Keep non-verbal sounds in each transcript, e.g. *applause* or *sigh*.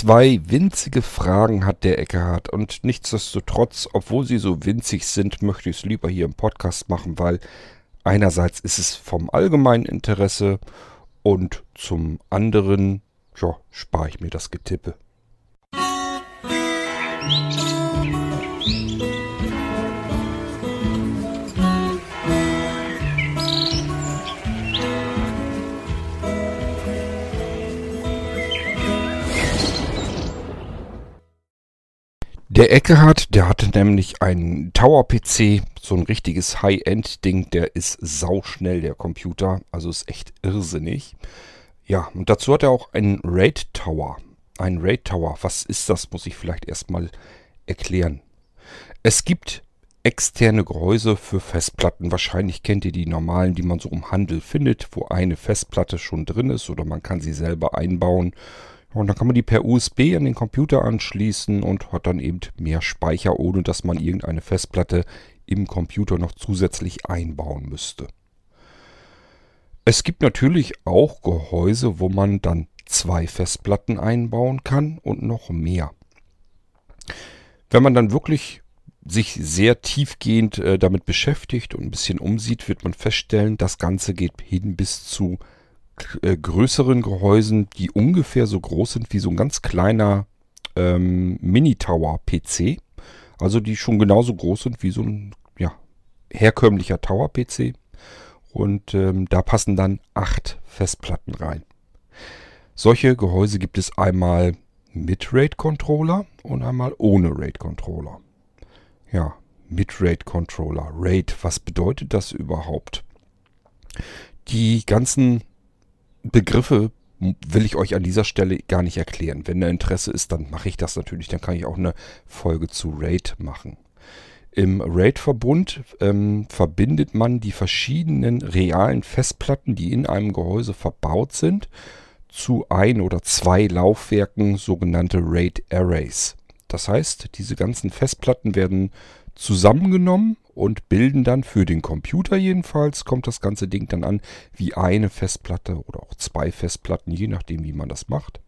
Zwei winzige Fragen hat der Eckehard und nichtsdestotrotz, obwohl sie so winzig sind, möchte ich es lieber hier im Podcast machen, weil einerseits ist es vom allgemeinen Interesse und zum anderen, ja, spare ich mir das Getippe. Der Eckehard, der hatte nämlich einen Tower-PC, so ein richtiges High-End-Ding, der ist sauschnell, der Computer, also ist echt irrsinnig. Ja, und dazu hat er auch einen RAID Tower. Ein RAID Tower, was ist das, muss ich vielleicht erstmal erklären. Es gibt externe Gehäuse für Festplatten. Wahrscheinlich kennt ihr die normalen, die man so im Handel findet, wo eine Festplatte schon drin ist oder man kann sie selber einbauen. Und dann kann man die per USB an den Computer anschließen und hat dann eben mehr Speicher, ohne dass man irgendeine Festplatte im Computer noch zusätzlich einbauen müsste. Es gibt natürlich auch Gehäuse, wo man dann zwei Festplatten einbauen kann und noch mehr. Wenn man dann wirklich sich sehr tiefgehend äh, damit beschäftigt und ein bisschen umsieht, wird man feststellen, das Ganze geht hin bis zu äh, größeren Gehäusen, die ungefähr so groß sind wie so ein ganz kleiner ähm, Mini-Tower-PC. Also die schon genauso groß sind wie so ein ja, herkömmlicher Tower-PC. Und ähm, da passen dann acht Festplatten rein. Solche Gehäuse gibt es einmal mit RAID-Controller und einmal ohne RAID-Controller. Ja, mit RAID-Controller. RAID, was bedeutet das überhaupt? Die ganzen Begriffe will ich euch an dieser Stelle gar nicht erklären. Wenn da Interesse ist, dann mache ich das natürlich. Dann kann ich auch eine Folge zu RAID machen. Im RAID-Verbund ähm, verbindet man die verschiedenen realen Festplatten, die in einem Gehäuse verbaut sind, zu ein oder zwei Laufwerken, sogenannte RAID-Arrays. Das heißt, diese ganzen Festplatten werden zusammengenommen und bilden dann für den Computer jedenfalls, kommt das ganze Ding dann an, wie eine Festplatte oder auch zwei Festplatten, je nachdem wie man das macht.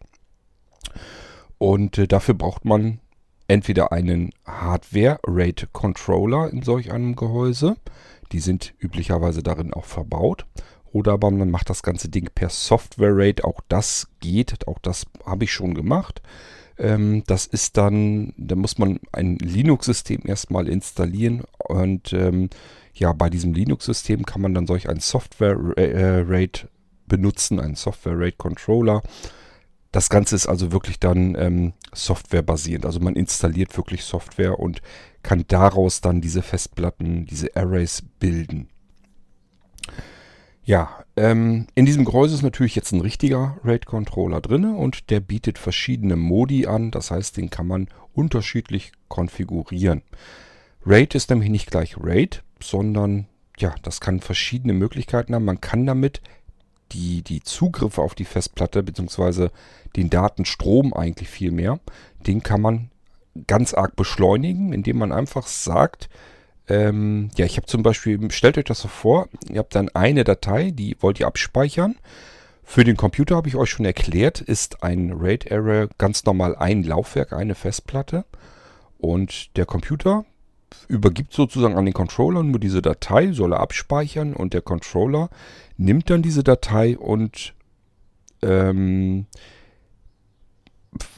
Und äh, dafür braucht man entweder einen Hardware-RAID-Controller in solch einem Gehäuse, die sind üblicherweise darin auch verbaut, oder aber man macht das ganze Ding per Software-RAID, auch das geht, auch das habe ich schon gemacht. Ähm, das ist dann, da muss man ein Linux-System erstmal installieren und ähm, ja, bei diesem Linux-System kann man dann solch ein Software-RAID benutzen, einen Software-RAID-Controller. Das Ganze ist also wirklich dann ähm, softwarebasierend. Also man installiert wirklich Software und kann daraus dann diese Festplatten, diese Arrays bilden. Ja, ähm, in diesem Gehäuse ist natürlich jetzt ein richtiger RAID-Controller drin und der bietet verschiedene Modi an. Das heißt, den kann man unterschiedlich konfigurieren. RAID ist nämlich nicht gleich RAID, sondern ja, das kann verschiedene Möglichkeiten haben. Man kann damit die, die Zugriffe auf die Festplatte bzw. den Datenstrom eigentlich viel mehr, den kann man ganz arg beschleunigen, indem man einfach sagt, ähm, ja, ich habe zum Beispiel, stellt euch das so vor, ihr habt dann eine Datei, die wollt ihr abspeichern. Für den Computer habe ich euch schon erklärt, ist ein RAID-Array ganz normal ein Laufwerk, eine Festplatte. Und der Computer übergibt sozusagen an den Controller nur diese Datei, soll er abspeichern und der Controller nimmt dann diese Datei und ähm,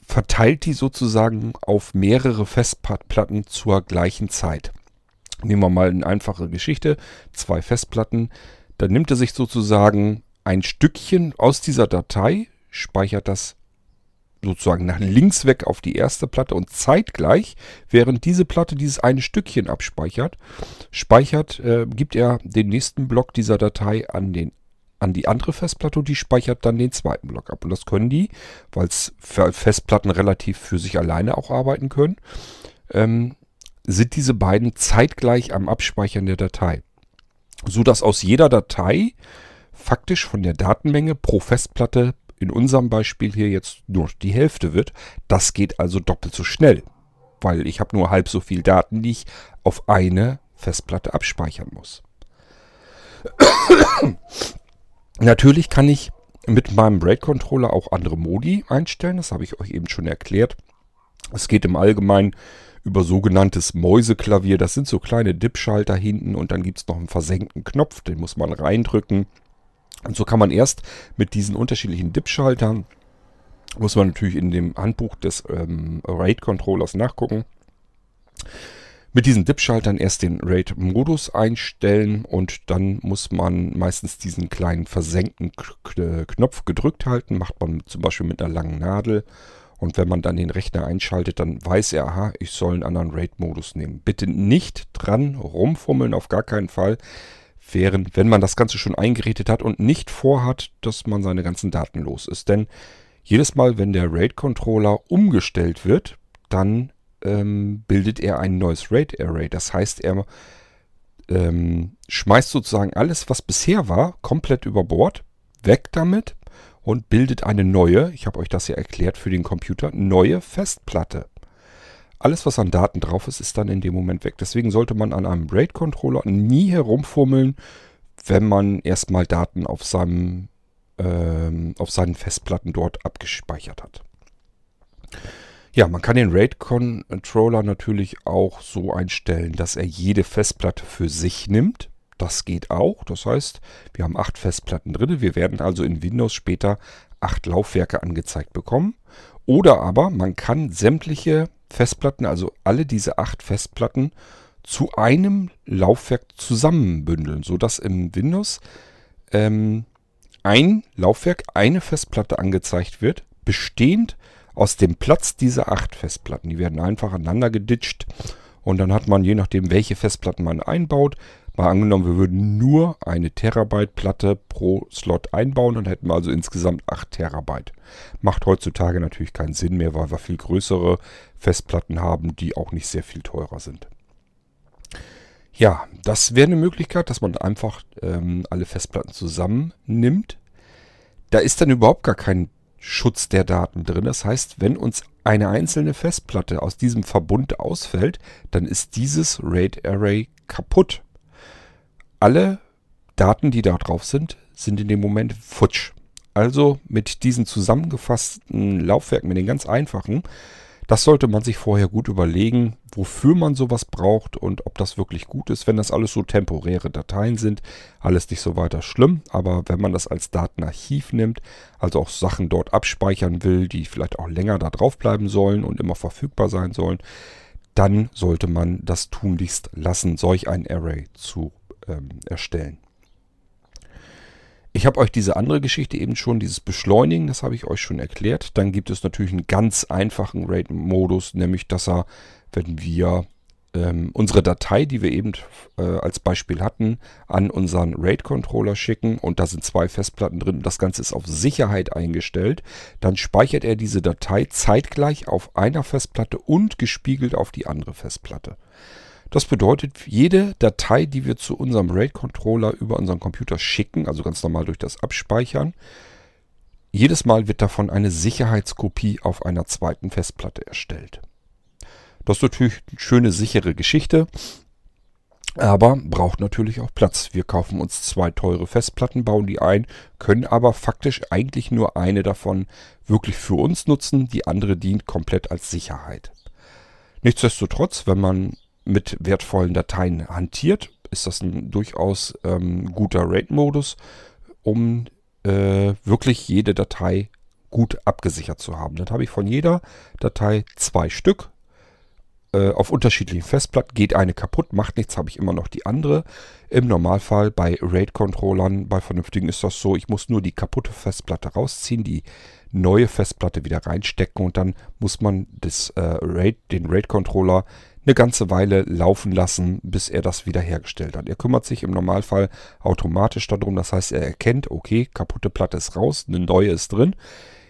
verteilt die sozusagen auf mehrere Festplatten zur gleichen Zeit. Nehmen wir mal eine einfache Geschichte, zwei Festplatten. Dann nimmt er sich sozusagen ein Stückchen aus dieser Datei, speichert das sozusagen nach links weg auf die erste Platte und zeitgleich, während diese Platte dieses eine Stückchen abspeichert, speichert, äh, gibt er den nächsten Block dieser Datei an, den, an die andere Festplatte und die speichert dann den zweiten Block ab. Und das können die, weil Festplatten relativ für sich alleine auch arbeiten können, ähm, sind diese beiden zeitgleich am Abspeichern der Datei. So dass aus jeder Datei faktisch von der Datenmenge pro Festplatte in unserem Beispiel hier jetzt nur die Hälfte wird. Das geht also doppelt so schnell, weil ich habe nur halb so viel Daten, die ich auf eine Festplatte abspeichern muss. *coughs* Natürlich kann ich mit meinem RAID-Controller auch andere Modi einstellen. Das habe ich euch eben schon erklärt. Es geht im Allgemeinen über sogenanntes Mäuseklavier. Das sind so kleine Dip-Schalter hinten und dann gibt es noch einen versenkten Knopf, den muss man reindrücken. Und so kann man erst mit diesen unterschiedlichen Dip-Schaltern, muss man natürlich in dem Handbuch des ähm, RAID-Controllers nachgucken, mit diesen Dip-Schaltern erst den RAID-Modus einstellen und dann muss man meistens diesen kleinen versenkten Knopf gedrückt halten. Macht man zum Beispiel mit einer langen Nadel und wenn man dann den Rechner einschaltet, dann weiß er, aha, ich soll einen anderen RAID-Modus nehmen. Bitte nicht dran rumfummeln, auf gar keinen Fall. Während, wenn man das Ganze schon eingerätet hat und nicht vorhat, dass man seine ganzen Daten los ist. Denn jedes Mal, wenn der RAID-Controller umgestellt wird, dann ähm, bildet er ein neues RAID-Array. Das heißt, er ähm, schmeißt sozusagen alles, was bisher war, komplett über Bord, weg damit und bildet eine neue, ich habe euch das ja erklärt für den Computer, neue Festplatte. Alles, was an Daten drauf ist, ist dann in dem Moment weg. Deswegen sollte man an einem RAID-Controller nie herumfummeln, wenn man erstmal Daten auf, seinem, ähm, auf seinen Festplatten dort abgespeichert hat. Ja, man kann den RAID-Controller natürlich auch so einstellen, dass er jede Festplatte für sich nimmt. Das geht auch. Das heißt, wir haben acht Festplatten drin. Wir werden also in Windows später acht Laufwerke angezeigt bekommen. Oder aber man kann sämtliche Festplatten, also alle diese acht Festplatten, zu einem Laufwerk zusammenbündeln, sodass im Windows ähm, ein Laufwerk, eine Festplatte angezeigt wird, bestehend aus dem Platz dieser acht Festplatten. Die werden einfach aneinander geditscht und dann hat man, je nachdem, welche Festplatten man einbaut, Mal angenommen, wir würden nur eine Terabyte Platte pro Slot einbauen, dann hätten wir also insgesamt 8 Terabyte. Macht heutzutage natürlich keinen Sinn mehr, weil wir viel größere Festplatten haben, die auch nicht sehr viel teurer sind. Ja, das wäre eine Möglichkeit, dass man einfach ähm, alle Festplatten zusammennimmt. Da ist dann überhaupt gar kein Schutz der Daten drin. Das heißt, wenn uns eine einzelne Festplatte aus diesem Verbund ausfällt, dann ist dieses RAID Array kaputt alle Daten, die da drauf sind, sind in dem Moment futsch. Also mit diesen zusammengefassten Laufwerken, mit den ganz einfachen, das sollte man sich vorher gut überlegen, wofür man sowas braucht und ob das wirklich gut ist. Wenn das alles so temporäre Dateien sind, alles nicht so weiter schlimm. Aber wenn man das als Datenarchiv nimmt, also auch Sachen dort abspeichern will, die vielleicht auch länger da drauf bleiben sollen und immer verfügbar sein sollen, dann sollte man das tunlichst lassen, solch ein Array zu ähm, erstellen. Ich habe euch diese andere Geschichte eben schon, dieses Beschleunigen, das habe ich euch schon erklärt. Dann gibt es natürlich einen ganz einfachen RAID-Modus, nämlich dass er, wenn wir ähm, unsere Datei, die wir eben äh, als Beispiel hatten, an unseren RAID-Controller schicken und da sind zwei Festplatten drin das Ganze ist auf Sicherheit eingestellt, dann speichert er diese Datei zeitgleich auf einer Festplatte und gespiegelt auf die andere Festplatte. Das bedeutet, jede Datei, die wir zu unserem RAID-Controller über unseren Computer schicken, also ganz normal durch das Abspeichern, jedes Mal wird davon eine Sicherheitskopie auf einer zweiten Festplatte erstellt. Das ist natürlich eine schöne, sichere Geschichte, aber braucht natürlich auch Platz. Wir kaufen uns zwei teure Festplatten, bauen die ein, können aber faktisch eigentlich nur eine davon wirklich für uns nutzen. Die andere dient komplett als Sicherheit. Nichtsdestotrotz, wenn man mit wertvollen Dateien hantiert, ist das ein durchaus ähm, guter RAID-Modus, um äh, wirklich jede Datei gut abgesichert zu haben. Dann habe ich von jeder Datei zwei Stück äh, auf unterschiedlichen Festplatten. Geht eine kaputt, macht nichts, habe ich immer noch die andere. Im Normalfall bei RAID-Controllern, bei vernünftigen ist das so, ich muss nur die kaputte Festplatte rausziehen, die neue Festplatte wieder reinstecken und dann muss man das, äh, RAID, den RAID-Controller eine ganze Weile laufen lassen, bis er das wiederhergestellt hat. Er kümmert sich im Normalfall automatisch darum. Das heißt, er erkennt, okay, kaputte Platte ist raus, eine neue ist drin.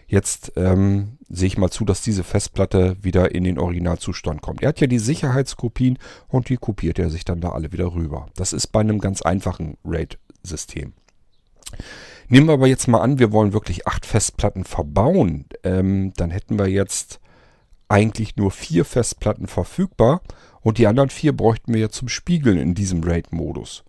Jetzt ähm, sehe ich mal zu, dass diese Festplatte wieder in den Originalzustand kommt. Er hat ja die Sicherheitskopien und die kopiert er sich dann da alle wieder rüber. Das ist bei einem ganz einfachen RAID-System. Nehmen wir aber jetzt mal an, wir wollen wirklich acht Festplatten verbauen. Ähm, dann hätten wir jetzt eigentlich nur vier Festplatten verfügbar und die anderen vier bräuchten wir ja zum Spiegeln in diesem RAID-Modus.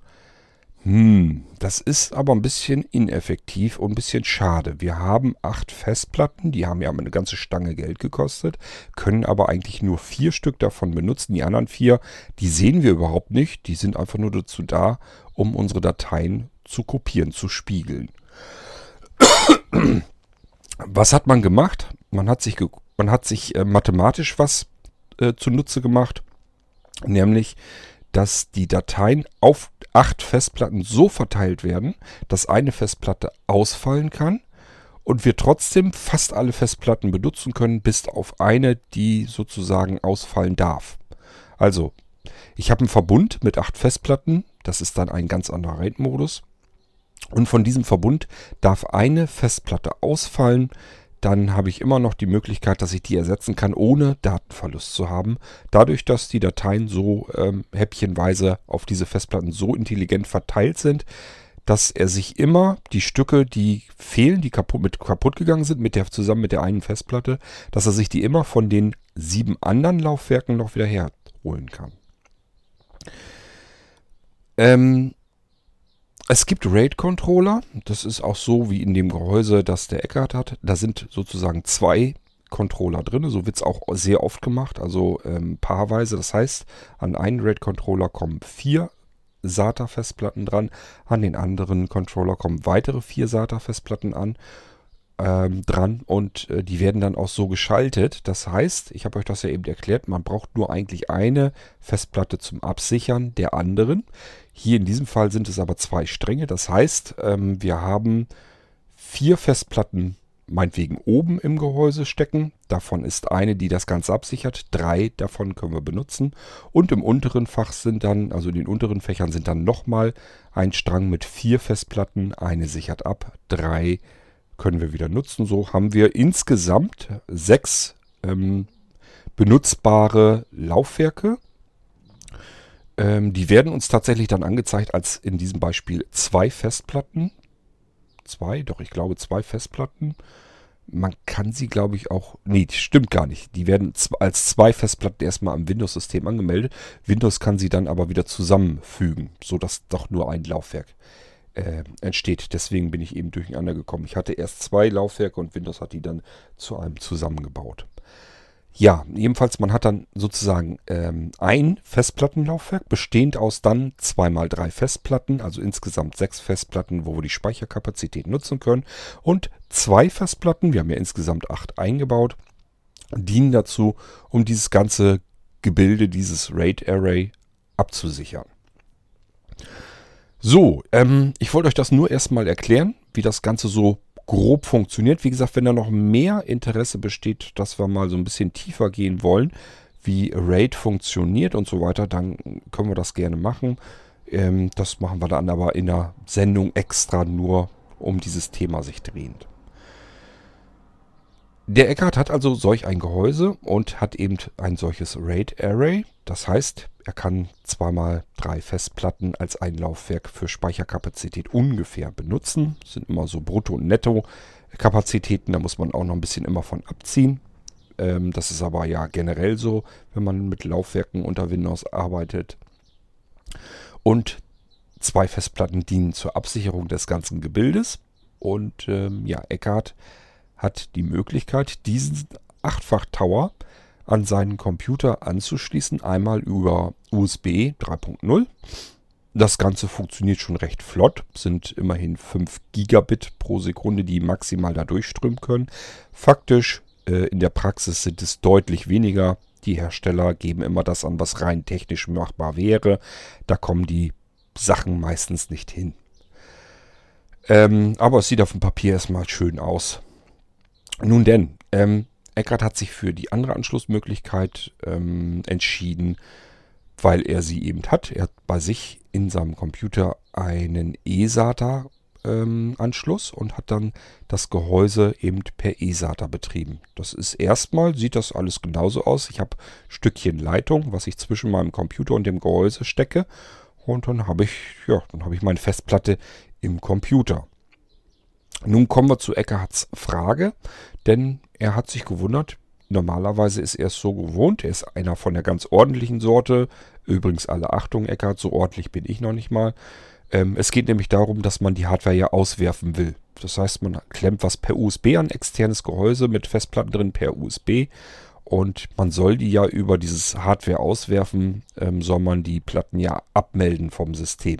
Hm, das ist aber ein bisschen ineffektiv und ein bisschen schade. Wir haben acht Festplatten, die haben ja eine ganze Stange Geld gekostet, können aber eigentlich nur vier Stück davon benutzen. Die anderen vier, die sehen wir überhaupt nicht. Die sind einfach nur dazu da, um unsere Dateien zu kopieren, zu spiegeln. *coughs* Was hat man gemacht? Man hat sich, man hat sich äh, mathematisch was äh, zunutze gemacht, nämlich dass die Dateien auf acht Festplatten so verteilt werden, dass eine Festplatte ausfallen kann und wir trotzdem fast alle Festplatten benutzen können, bis auf eine, die sozusagen ausfallen darf. Also, ich habe einen Verbund mit acht Festplatten, das ist dann ein ganz anderer RAID-Modus. Und von diesem Verbund darf eine Festplatte ausfallen, dann habe ich immer noch die Möglichkeit, dass ich die ersetzen kann, ohne Datenverlust zu haben. Dadurch, dass die Dateien so ähm, häppchenweise auf diese Festplatten so intelligent verteilt sind, dass er sich immer die Stücke, die fehlen, die kaputt, mit kaputt gegangen sind, mit der, zusammen mit der einen Festplatte, dass er sich die immer von den sieben anderen Laufwerken noch wieder herholen kann. Ähm, es gibt RAID-Controller. Das ist auch so wie in dem Gehäuse, das der Eckart hat. Da sind sozusagen zwei Controller drin. So wird es auch sehr oft gemacht, also ähm, paarweise. Das heißt, an einen RAID-Controller kommen vier SATA-Festplatten dran, an den anderen Controller kommen weitere vier SATA-Festplatten an ähm, dran und äh, die werden dann auch so geschaltet. Das heißt, ich habe euch das ja eben erklärt, man braucht nur eigentlich eine Festplatte zum Absichern der anderen. Hier in diesem Fall sind es aber zwei Stränge. Das heißt, ähm, wir haben vier Festplatten meinetwegen oben im Gehäuse stecken. Davon ist eine, die das Ganze absichert. Drei davon können wir benutzen. Und im unteren Fach sind dann, also in den unteren Fächern sind dann nochmal ein Strang mit vier Festplatten. Eine sichert ab, drei können wir wieder nutzen. So haben wir insgesamt sechs ähm, benutzbare Laufwerke. Ähm, die werden uns tatsächlich dann angezeigt als in diesem Beispiel zwei Festplatten. Zwei, doch ich glaube zwei Festplatten. Man kann sie, glaube ich, auch. Nee, stimmt gar nicht. Die werden als zwei Festplatten erstmal am Windows-System angemeldet. Windows kann sie dann aber wieder zusammenfügen, sodass doch nur ein Laufwerk äh, entsteht. Deswegen bin ich eben durcheinander gekommen. Ich hatte erst zwei Laufwerke und Windows hat die dann zu einem zusammengebaut. Ja, jedenfalls, man hat dann sozusagen ähm, ein Festplattenlaufwerk, bestehend aus dann zweimal drei Festplatten, also insgesamt sechs Festplatten, wo wir die Speicherkapazität nutzen können. Und zwei Festplatten, wir haben ja insgesamt acht eingebaut, dienen dazu, um dieses ganze Gebilde, dieses RAID Array abzusichern. So, ähm, ich wollte euch das nur erstmal erklären, wie das Ganze so grob funktioniert. Wie gesagt, wenn da noch mehr Interesse besteht, dass wir mal so ein bisschen tiefer gehen wollen, wie RAID funktioniert und so weiter, dann können wir das gerne machen. Ähm, das machen wir dann aber in der Sendung extra nur um dieses Thema sich drehend. Der Eckart hat also solch ein Gehäuse und hat eben ein solches RAID Array. Das heißt, er kann zweimal drei Festplatten als ein Laufwerk für Speicherkapazität ungefähr benutzen. Das sind immer so Brutto- und Netto-Kapazitäten, da muss man auch noch ein bisschen immer von abziehen. Ähm, das ist aber ja generell so, wenn man mit Laufwerken unter Windows arbeitet. Und zwei Festplatten dienen zur Absicherung des ganzen Gebildes. Und ähm, ja, Eckart hat die Möglichkeit, diesen Achtfach-Tower an seinen Computer anzuschließen. Einmal über USB 3.0. Das Ganze funktioniert schon recht flott, sind immerhin 5 Gigabit pro Sekunde, die maximal da durchströmen können. Faktisch äh, in der Praxis sind es deutlich weniger. Die Hersteller geben immer das an, was rein technisch machbar wäre. Da kommen die Sachen meistens nicht hin. Ähm, aber es sieht auf dem Papier erstmal schön aus. Nun denn, ähm, Eckert hat sich für die andere Anschlussmöglichkeit ähm, entschieden, weil er sie eben hat. Er hat bei sich in seinem Computer einen eSATA ähm, und hat dann das Gehäuse eben per eSATA betrieben. Das ist erstmal, sieht das alles genauso aus. Ich habe Stückchen Leitung, was ich zwischen meinem Computer und dem Gehäuse stecke. Und dann habe ich, ja, dann habe ich meine Festplatte im Computer. Nun kommen wir zu Eckerhards Frage, denn er hat sich gewundert, normalerweise ist er es so gewohnt, er ist einer von der ganz ordentlichen Sorte, übrigens alle Achtung Eckhardt, so ordentlich bin ich noch nicht mal, Ähm, es geht nämlich darum, dass man die Hardware ja auswerfen will. Das heißt, man klemmt was per USB an, externes Gehäuse mit Festplatten drin per USB. Und man soll die ja über dieses Hardware auswerfen, ähm, soll man die Platten ja abmelden vom System.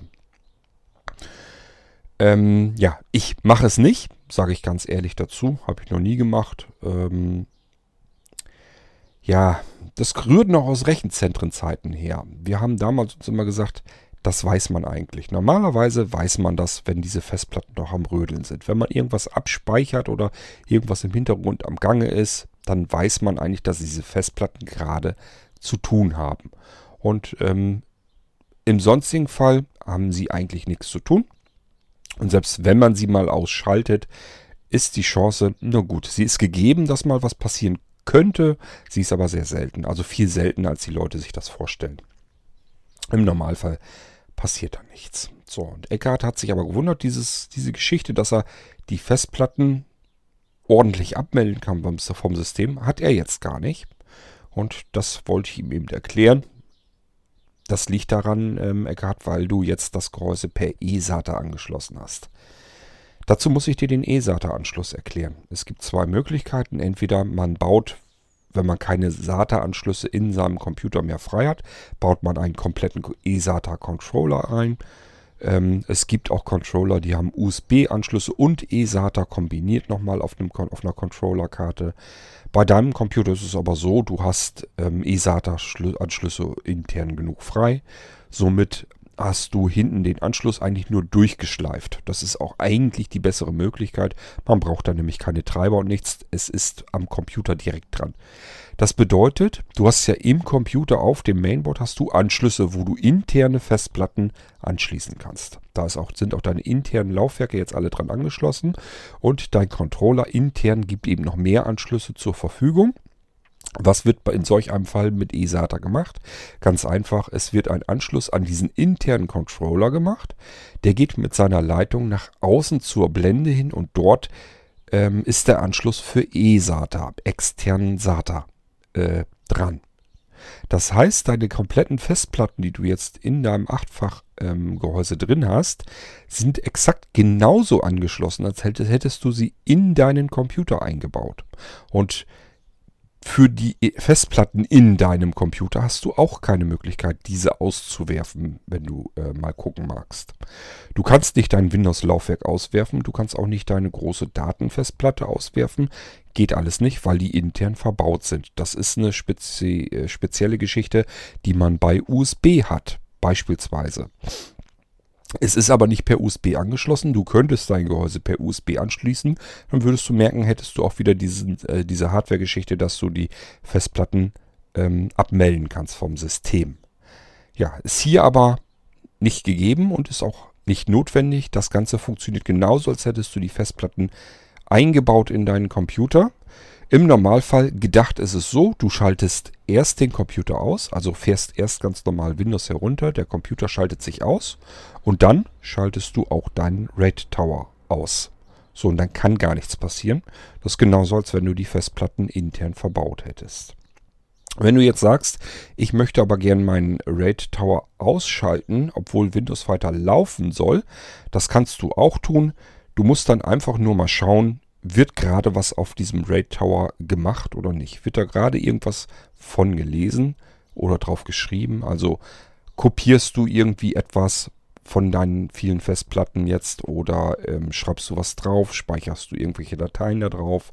Ähm, ja, ich mache es nicht, sage ich ganz ehrlich dazu. Habe ich noch nie gemacht. Ähm, ja, das rührt noch aus Rechenzentrenzeiten her. Wir haben damals uns immer gesagt, das weiß man eigentlich. Normalerweise weiß man das, wenn diese Festplatten noch am Rödeln sind. Wenn man irgendwas abspeichert oder irgendwas im Hintergrund am Gange ist, dann weiß man eigentlich, dass diese Festplatten gerade zu tun haben. Und ähm, im sonstigen Fall haben sie eigentlich nichts zu tun. Und selbst wenn man sie mal ausschaltet, ist die Chance, na gut, sie ist gegeben, dass mal was passieren könnte. Sie ist aber sehr selten. Also viel seltener, als die Leute sich das vorstellen. Im Normalfall passiert da nichts. So, und Eckhart hat sich aber gewundert, dieses, diese Geschichte, dass er die Festplatten ordentlich abmelden kann vom System, hat er jetzt gar nicht. Und das wollte ich ihm eben erklären. Das liegt daran, ähm, Eckhard, weil du jetzt das Gehäuse per eSATA angeschlossen hast. Dazu muss ich dir den eSATA-Anschluss erklären. Es gibt zwei Möglichkeiten. Entweder man baut, wenn man keine SATA-Anschlüsse in seinem Computer mehr frei hat, baut man einen kompletten eSATA-Controller ein. Ähm, es gibt auch Controller, die haben USB-Anschlüsse und eSATA kombiniert nochmal auf, einem, auf einer Controller-Karte. Bei deinem Computer ist es aber so, du hast ähm, eSATA-Anschlüsse intern genug frei. Somit hast du hinten den Anschluss eigentlich nur durchgeschleift. Das ist auch eigentlich die bessere Möglichkeit. Man braucht da nämlich keine Treiber und nichts. Es ist am Computer direkt dran. Das bedeutet, du hast ja im Computer auf dem Mainboard hast du Anschlüsse, wo du interne Festplatten anschließen kannst. Da auch, sind auch deine internen Laufwerke jetzt alle dran angeschlossen und dein Controller intern gibt eben noch mehr Anschlüsse zur Verfügung. Was wird in solch einem Fall mit eSATA gemacht? Ganz einfach, es wird ein Anschluss an diesen internen Controller gemacht. Der geht mit seiner Leitung nach außen zur Blende hin und dort ähm, ist der Anschluss für eSATA, externen SATA, äh, dran. Das heißt, deine kompletten Festplatten, die du jetzt in deinem Achtfach-Gehäuse ähm, drin hast, sind exakt genauso angeschlossen, als hättest du sie in deinen Computer eingebaut. Und für die Festplatten in deinem Computer hast du auch keine Möglichkeit, diese auszuwerfen, wenn du äh, mal gucken magst. Du kannst nicht dein Windows-Laufwerk auswerfen, du kannst auch nicht deine große Datenfestplatte auswerfen. Geht alles nicht, weil die intern verbaut sind. Das ist eine spezi äh, spezielle Geschichte, die man bei USB hat, beispielsweise. Es ist aber nicht per USB angeschlossen. Du könntest dein Gehäuse per USB anschließen. Dann würdest du merken, hättest du auch wieder diesen, äh, diese Hardware-Geschichte, dass du die Festplatten ähm, abmelden kannst vom System. Ja, ist hier aber nicht gegeben und ist auch nicht notwendig. Das Ganze funktioniert genauso, als hättest du die Festplatten eingebaut in deinen Computer. Im Normalfall gedacht ist es so, du schaltest erst den Computer aus, also fährst erst ganz normal Windows herunter, der Computer schaltet sich aus und dann schaltest du auch deinen RAID Tower aus. So, und dann kann gar nichts passieren. Das ist genauso, als wenn du die Festplatten intern verbaut hättest. Wenn du jetzt sagst, ich möchte aber gern meinen RAID Tower ausschalten, obwohl Windows weiter laufen soll, das kannst du auch tun. Du musst dann einfach nur mal schauen, wird gerade was auf diesem Raid Tower gemacht oder nicht? Wird da gerade irgendwas von gelesen oder drauf geschrieben? Also kopierst du irgendwie etwas von deinen vielen Festplatten jetzt oder ähm, schreibst du was drauf, speicherst du irgendwelche Dateien da drauf,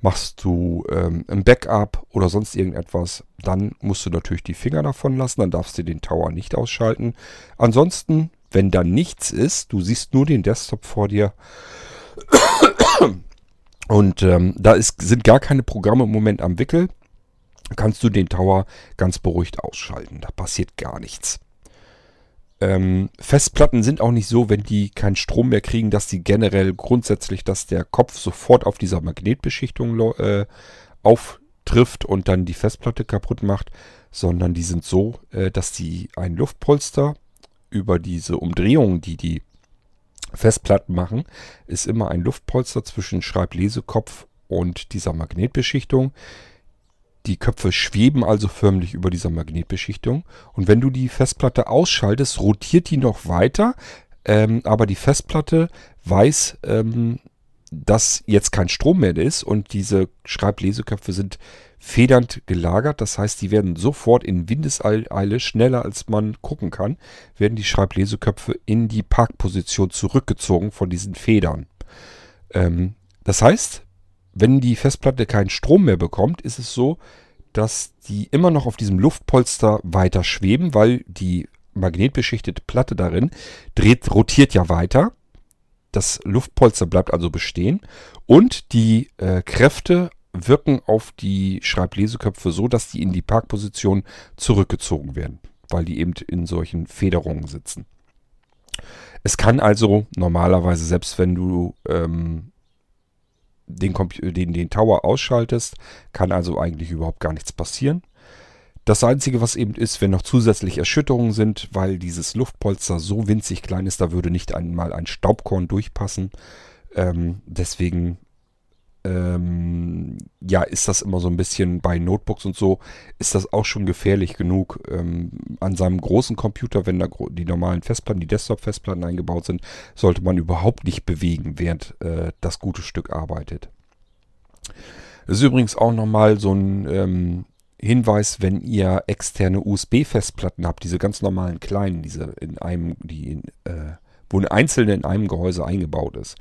machst du ähm, ein Backup oder sonst irgendetwas, dann musst du natürlich die Finger davon lassen, dann darfst du den Tower nicht ausschalten. Ansonsten, wenn da nichts ist, du siehst nur den Desktop vor dir, und ähm, da ist, sind gar keine Programme im Moment am Wickel. Kannst du den Tower ganz beruhigt ausschalten. Da passiert gar nichts. Ähm, Festplatten sind auch nicht so, wenn die keinen Strom mehr kriegen, dass die generell grundsätzlich, dass der Kopf sofort auf dieser Magnetbeschichtung äh, auftrifft und dann die Festplatte kaputt macht, sondern die sind so, äh, dass die ein Luftpolster über diese Umdrehung, die die Festplatten machen, ist immer ein Luftpolster zwischen Schreiblesekopf und dieser Magnetbeschichtung. Die Köpfe schweben also förmlich über dieser Magnetbeschichtung. Und wenn du die Festplatte ausschaltest, rotiert die noch weiter, Ähm, aber die Festplatte weiß, ähm, dass jetzt kein Strom mehr ist und diese Schreibleseköpfe sind federnd gelagert. Das heißt, die werden sofort in Windeseile, schneller als man gucken kann, werden die Schreibleseköpfe in die Parkposition zurückgezogen von diesen Federn. Ähm, das heißt, wenn die Festplatte keinen Strom mehr bekommt, ist es so, dass die immer noch auf diesem Luftpolster weiter schweben, weil die magnetbeschichtete Platte darin dreht, rotiert ja weiter. Das Luftpolster bleibt also bestehen und die äh, Kräfte wirken auf die Schreibleseköpfe so, dass die in die Parkposition zurückgezogen werden, weil die eben in solchen Federungen sitzen. Es kann also normalerweise, selbst wenn du ähm, den, den, den Tower ausschaltest, kann also eigentlich überhaupt gar nichts passieren. Das Einzige, was eben ist, wenn noch zusätzlich Erschütterungen sind, weil dieses Luftpolster so winzig klein ist, da würde nicht einmal ein Staubkorn durchpassen. Ähm, deswegen ähm, ja, ist das immer so ein bisschen bei Notebooks und so, ist das auch schon gefährlich genug. Ähm, an seinem großen Computer, wenn da die normalen Festplatten, die Desktop-Festplatten eingebaut sind, sollte man überhaupt nicht bewegen, während äh, das gute Stück arbeitet. Das ist übrigens auch nochmal so ein ähm, Hinweis, wenn ihr externe USB-Festplatten habt, diese ganz normalen kleinen, diese in einem, die in, äh, wo eine einzelne in einem Gehäuse eingebaut ist.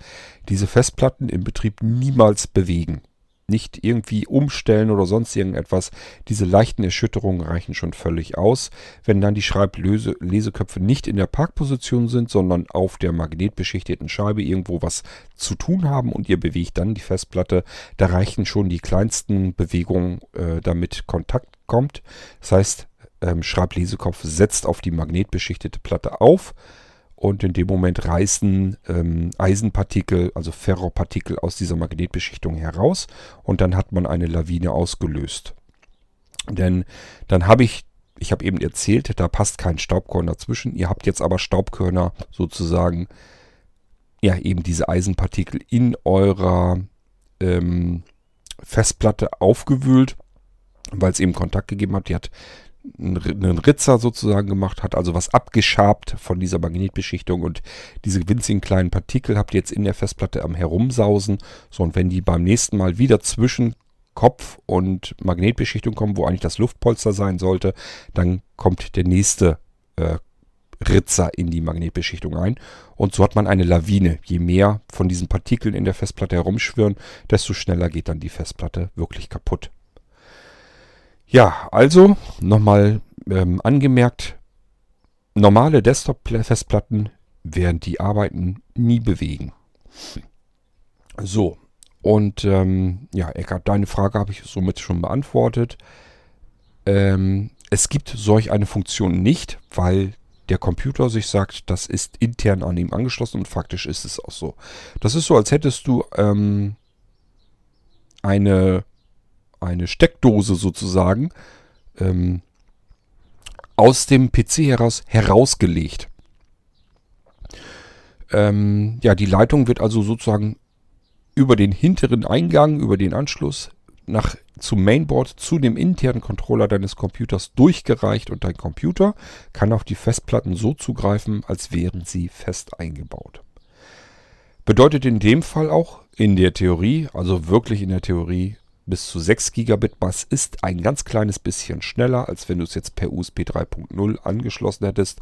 Diese Festplatten im Betrieb niemals bewegen. Nicht irgendwie umstellen oder sonst irgendetwas. Diese leichten Erschütterungen reichen schon völlig aus. Wenn dann die Schreibleseköpfe nicht in der Parkposition sind, sondern auf der magnetbeschichteten Scheibe irgendwo was zu tun haben und ihr bewegt dann die Festplatte, da reichen schon die kleinsten Bewegungen, äh, damit Kontakt kommt. Das heißt, ähm, Schreiblesekopf setzt auf die magnetbeschichtete Platte auf und in dem Moment reißen ähm, Eisenpartikel, also Ferropartikel aus dieser Magnetbeschichtung heraus und dann hat man eine Lawine ausgelöst. Denn dann habe ich, ich habe eben erzählt, da passt kein Staubkorn dazwischen. Ihr habt jetzt aber Staubkörner sozusagen, ja eben diese Eisenpartikel in eurer ähm, Festplatte aufgewühlt, weil es eben Kontakt gegeben hat. Die hat einen Ritzer sozusagen gemacht hat, also was abgeschabt von dieser Magnetbeschichtung und diese winzigen kleinen Partikel habt ihr jetzt in der Festplatte am herumsausen. So, und wenn die beim nächsten Mal wieder zwischen Kopf und Magnetbeschichtung kommen, wo eigentlich das Luftpolster sein sollte, dann kommt der nächste äh, Ritzer in die Magnetbeschichtung ein. Und so hat man eine Lawine. Je mehr von diesen Partikeln in der Festplatte herumschwirren, desto schneller geht dann die Festplatte wirklich kaputt. Ja, also nochmal ähm, angemerkt, normale Desktop-Festplatten werden die Arbeiten nie bewegen. So, und ähm, ja, Eckart, deine Frage habe ich somit schon beantwortet. Ähm, es gibt solch eine Funktion nicht, weil der Computer sich sagt, das ist intern an ihm angeschlossen und faktisch ist es auch so. Das ist so, als hättest du ähm, eine eine Steckdose sozusagen ähm, aus dem PC heraus herausgelegt. Ähm, ja, die Leitung wird also sozusagen über den hinteren Eingang, über den Anschluss nach zum Mainboard zu dem internen Controller deines Computers durchgereicht und dein Computer kann auf die Festplatten so zugreifen, als wären sie fest eingebaut. Bedeutet in dem Fall auch in der Theorie, also wirklich in der Theorie, bis zu 6 Gigabit was ist ein ganz kleines bisschen schneller, als wenn du es jetzt per USB 3.0 angeschlossen hättest.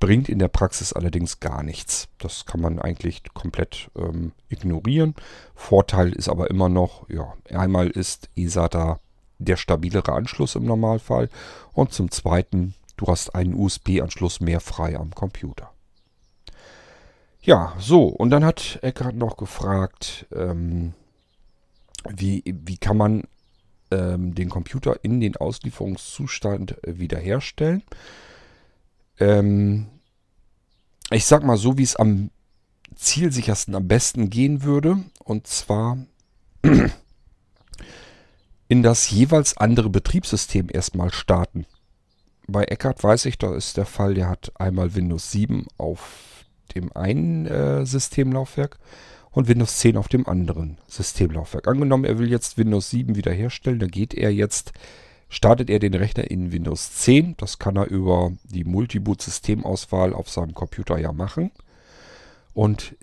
Bringt in der Praxis allerdings gar nichts. Das kann man eigentlich komplett ähm, ignorieren. Vorteil ist aber immer noch, ja, einmal ist eSATA der stabilere Anschluss im Normalfall und zum zweiten, du hast einen USB-Anschluss mehr frei am Computer. Ja, so, und dann hat Eckart noch gefragt, ähm, wie, wie kann man ähm, den Computer in den Auslieferungszustand äh, wiederherstellen. Ähm, ich sag mal so, wie es am zielsichersten, am besten gehen würde. Und zwar *clears throat* in das jeweils andere Betriebssystem erstmal starten. Bei Eckart weiß ich, da ist der Fall, der hat einmal Windows 7 auf dem einen äh, Systemlaufwerk und Windows 10 auf dem anderen Systemlaufwerk. Angenommen, er will jetzt Windows 7 wiederherstellen, dann geht er jetzt, startet er den Rechner in Windows 10. Das kann er über die Multiboot-Systemauswahl auf seinem Computer ja machen. und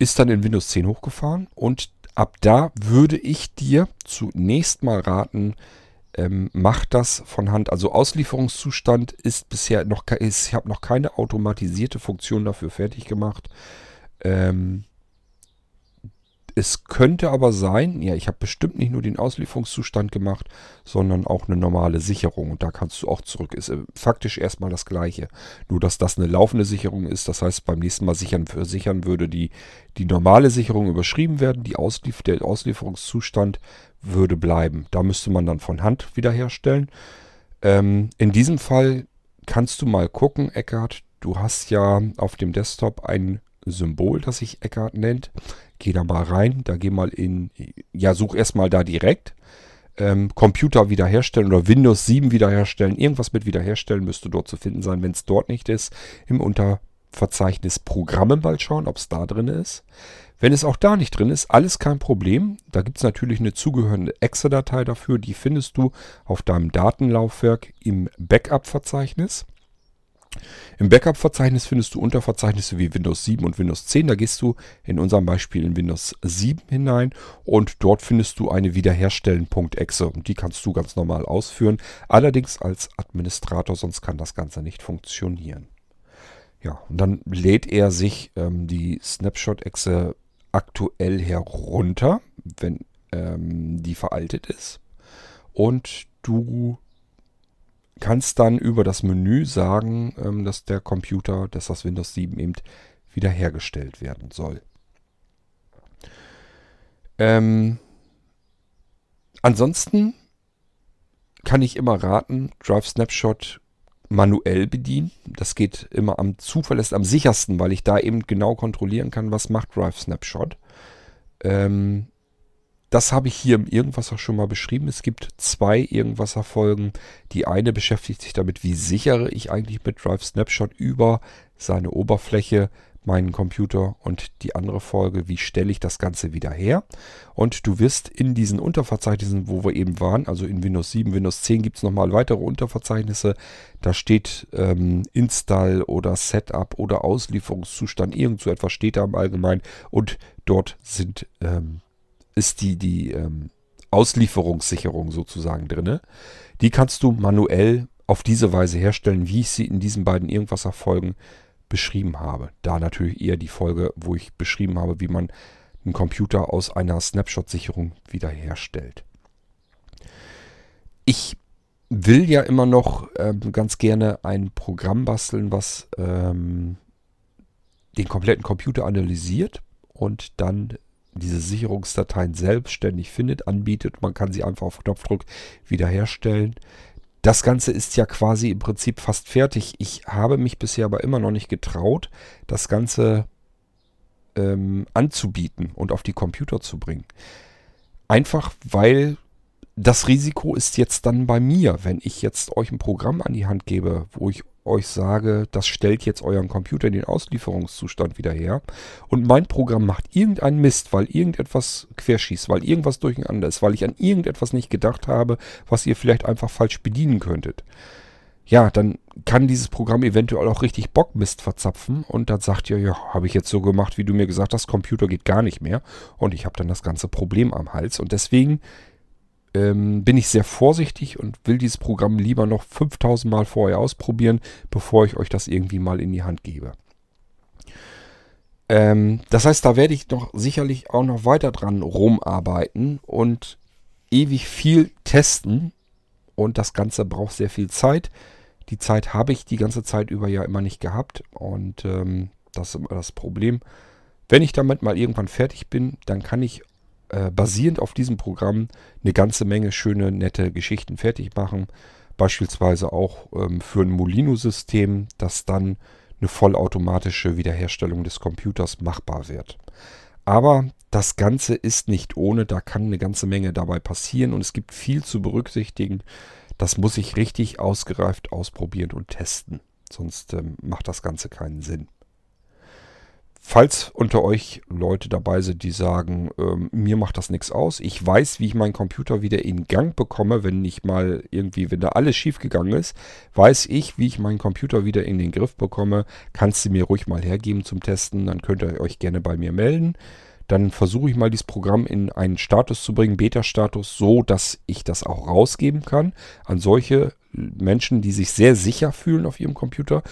ist dann in Windows 10 hochgefahren und ab da würde ich dir zunächst mal raten, ähm, mach das von Hand. Also Auslieferungszustand ist bisher noch, ich habe noch keine automatisierte Funktion dafür fertig gemacht. Ähm, es könnte aber sein, ja, ich habe bestimmt nicht nur den Auslieferungszustand gemacht, sondern auch eine normale Sicherung. Und da kannst du auch zurück. Ist äh, faktisch erstmal das gleiche. Nur, dass das eine laufende Sicherung ist. Das heißt, beim nächsten Mal sichern, sichern würde die, die normale Sicherung überschrieben werden. Die Auslief der Auslieferungszustand würde bleiben. Da müsste man dann von Hand wiederherstellen. Ähm, in diesem Fall kannst du mal gucken, Eckart. Du hast ja auf dem Desktop ein Symbol, das sich Eckart nennt. Geh da mal rein, da geh mal in, ja, such erstmal da direkt. Ähm, Computer wiederherstellen oder Windows 7 wiederherstellen. Irgendwas mit wiederherstellen müsste dort zu finden sein. Wenn es dort nicht ist, im Unterverzeichnis Programme mal schauen, ob es da drin ist. Wenn es auch da nicht drin ist, alles kein Problem. Da gibt es natürlich eine zugehörende Exe-Datei dafür. Die findest du auf deinem Datenlaufwerk im Backup-Verzeichnis. Im Backup-Verzeichnis findest du Unterverzeichnisse wie Windows 7 und Windows 10. Da gehst du in unserem Beispiel in Windows 7 hinein und dort findest du eine Wiederherstellen.exe und die kannst du ganz normal ausführen. Allerdings als Administrator, sonst kann das Ganze nicht funktionieren. Ja, und dann lädt er sich ähm, die Snapshot-Exe aktuell herunter, wenn ähm, die veraltet ist. Und du kannst dann über das Menü sagen, ähm, dass der Computer, dass das Windows 7 eben wiederhergestellt werden soll. Ähm, ansonsten kann ich immer raten, Drive Snapshot manuell bedienen. Das geht immer am zuverlässigsten, am sichersten, weil ich da eben genau kontrollieren kann, was macht Drive Snapshot. Ähm, das habe ich hier im Irgendwasser schon mal beschrieben. Es gibt zwei Irgendwasser-Folgen. Die eine beschäftigt sich damit, wie sichere ich eigentlich mit Drive Snapshot über seine Oberfläche meinen Computer und die andere Folge, wie stelle ich das Ganze wieder her. Und du wirst in diesen Unterverzeichnissen, wo wir eben waren, also in Windows 7, Windows 10 gibt es nochmal weitere Unterverzeichnisse. Da steht ähm, Install oder Setup oder Auslieferungszustand, irgend so etwas steht da im Allgemeinen. Und dort sind ähm, ist die, die ähm, Auslieferungssicherung sozusagen drin. Die kannst du manuell auf diese Weise herstellen, wie ich sie in diesen beiden Irgendwasser-Folgen beschrieben habe. Da natürlich eher die Folge, wo ich beschrieben habe, wie man einen Computer aus einer Snapshot-Sicherung wiederherstellt. Ich will ja immer noch ähm, ganz gerne ein Programm basteln, was ähm, den kompletten Computer analysiert und dann diese Sicherungsdateien selbstständig findet, anbietet. Man kann sie einfach auf Knopfdruck wiederherstellen. Das Ganze ist ja quasi im Prinzip fast fertig. Ich habe mich bisher aber immer noch nicht getraut, das Ganze ähm, anzubieten und auf die Computer zu bringen. Einfach weil das Risiko ist jetzt dann bei mir, wenn ich jetzt euch ein Programm an die Hand gebe, wo ich euch sage, das stellt jetzt euren Computer in den Auslieferungszustand wieder her. Und mein Programm macht irgendeinen Mist, weil irgendetwas querschießt, weil irgendwas durcheinander ist, weil ich an irgendetwas nicht gedacht habe, was ihr vielleicht einfach falsch bedienen könntet. Ja, dann kann dieses Programm eventuell auch richtig Bockmist verzapfen und dann sagt ihr, ja, habe ich jetzt so gemacht, wie du mir gesagt hast, Computer geht gar nicht mehr. Und ich habe dann das ganze Problem am Hals. Und deswegen ähm, bin ich sehr vorsichtig und will dieses Programm lieber noch 5000 Mal vorher ausprobieren, bevor ich euch das irgendwie mal in die Hand gebe. Ähm, das heißt, da werde ich doch sicherlich auch noch weiter dran rumarbeiten und ewig viel testen. Und das Ganze braucht sehr viel Zeit. Die Zeit habe ich die ganze Zeit über ja immer nicht gehabt. Und ähm, das ist immer das Problem. Wenn ich damit mal irgendwann fertig bin, dann kann ich äh, basierend auf diesem Programm eine ganze Menge schöne, nette Geschichten fertig machen. Beispielsweise auch ähm, für ein Molino-System, das dann eine vollautomatische Wiederherstellung des Computers machbar wird. Aber das Ganze ist nicht ohne, da kann eine ganze Menge dabei passieren und es gibt viel zu berücksichtigen. Das muss ich richtig ausgereift ausprobieren und testen. Sonst ähm, macht das Ganze keinen Sinn. Falls unter euch Leute dabei sind, die sagen, ähm, mir macht das nichts aus, ich weiß, wie ich meinen Computer wieder in Gang bekomme, wenn nicht mal irgendwie, wenn da alles schief gegangen ist, weiß ich, wie ich meinen Computer wieder in den Griff bekomme, kannst du mir ruhig mal hergeben zum Testen, dann könnt ihr euch gerne bei mir melden. Dann versuche ich mal dieses Programm in einen Status zu bringen, Beta-Status, so dass ich das auch rausgeben kann an solche Menschen, die sich sehr sicher fühlen auf ihrem Computer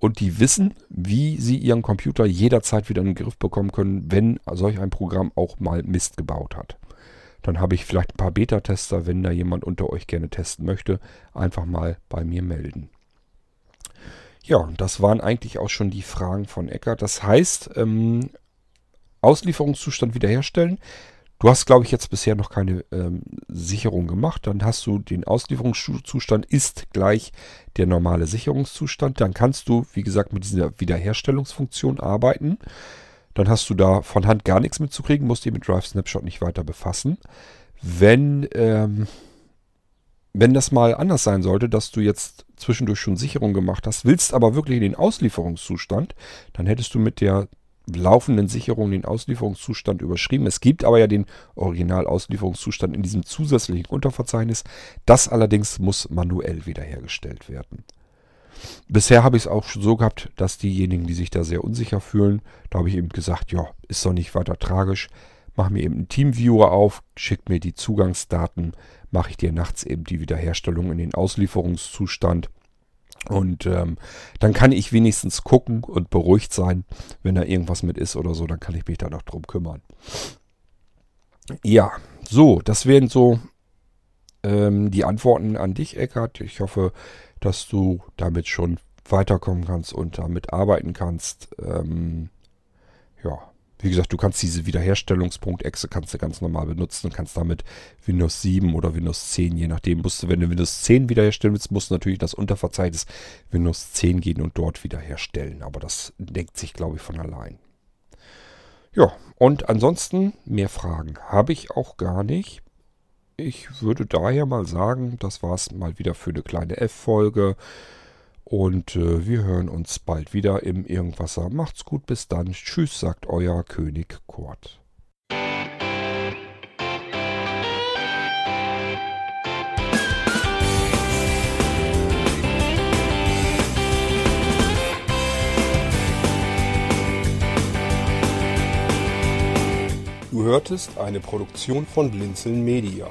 und die wissen, wie sie ihren Computer jederzeit wieder in den Griff bekommen können, wenn solch ein Programm auch mal Mist gebaut hat. Dann habe ich vielleicht ein paar Beta-Tester, wenn da jemand unter euch gerne testen möchte, einfach mal bei mir melden. Ja, das waren eigentlich auch schon die Fragen von Eckert. Das heißt, ähm, Auslieferungszustand wiederherstellen. Du hast, glaube ich, jetzt bisher noch keine ähm, Sicherung gemacht. Dann hast du den Auslieferungszustand ist gleich der normale Sicherungszustand. Dann kannst du, wie gesagt, mit dieser Wiederherstellungsfunktion arbeiten. Dann hast du da von Hand gar nichts mitzukriegen, musst dich mit Drive Snapshot nicht weiter befassen. Wenn, ähm, wenn das mal anders sein sollte, dass du jetzt zwischendurch schon Sicherung gemacht hast, willst aber wirklich in den Auslieferungszustand, dann hättest du mit der laufenden Sicherung den Auslieferungszustand überschrieben. Es gibt aber ja den Original-Auslieferungszustand in diesem zusätzlichen Unterverzeichnis. Das allerdings muss manuell wiederhergestellt werden. Bisher habe ich es auch so gehabt, dass diejenigen, die sich da sehr unsicher fühlen, da habe ich eben gesagt, ja, ist doch nicht weiter tragisch. Mach mir eben einen Teamviewer auf, schick mir die Zugangsdaten, mache ich dir nachts eben die Wiederherstellung in den Auslieferungszustand und ähm, dann kann ich wenigstens gucken und beruhigt sein, wenn da irgendwas mit ist oder so, dann kann ich mich da noch drum kümmern. Ja, so, das wären so ähm, die Antworten an dich, Eckart. Ich hoffe, dass du damit schon weiterkommen kannst und damit arbeiten kannst. Ähm, ja, wie gesagt, du kannst diese Wiederherstellungspunkt-Exe kannst du ganz normal benutzen und kannst damit Windows 7 oder Windows 10, je nachdem, musst du, wenn du Windows 10 wiederherstellen willst, musst du natürlich das Unterverzeichnis Windows 10 gehen und dort wiederherstellen. Aber das denkt sich, glaube ich, von allein. Ja, und ansonsten mehr Fragen habe ich auch gar nicht. Ich würde daher mal sagen, das war es mal wieder für eine kleine F-Folge. Und äh, wir hören uns bald wieder im Irgendwasser. Macht's gut, bis dann. Tschüss, sagt euer König Kurt. Du hörtest eine Produktion von Blinzeln Media.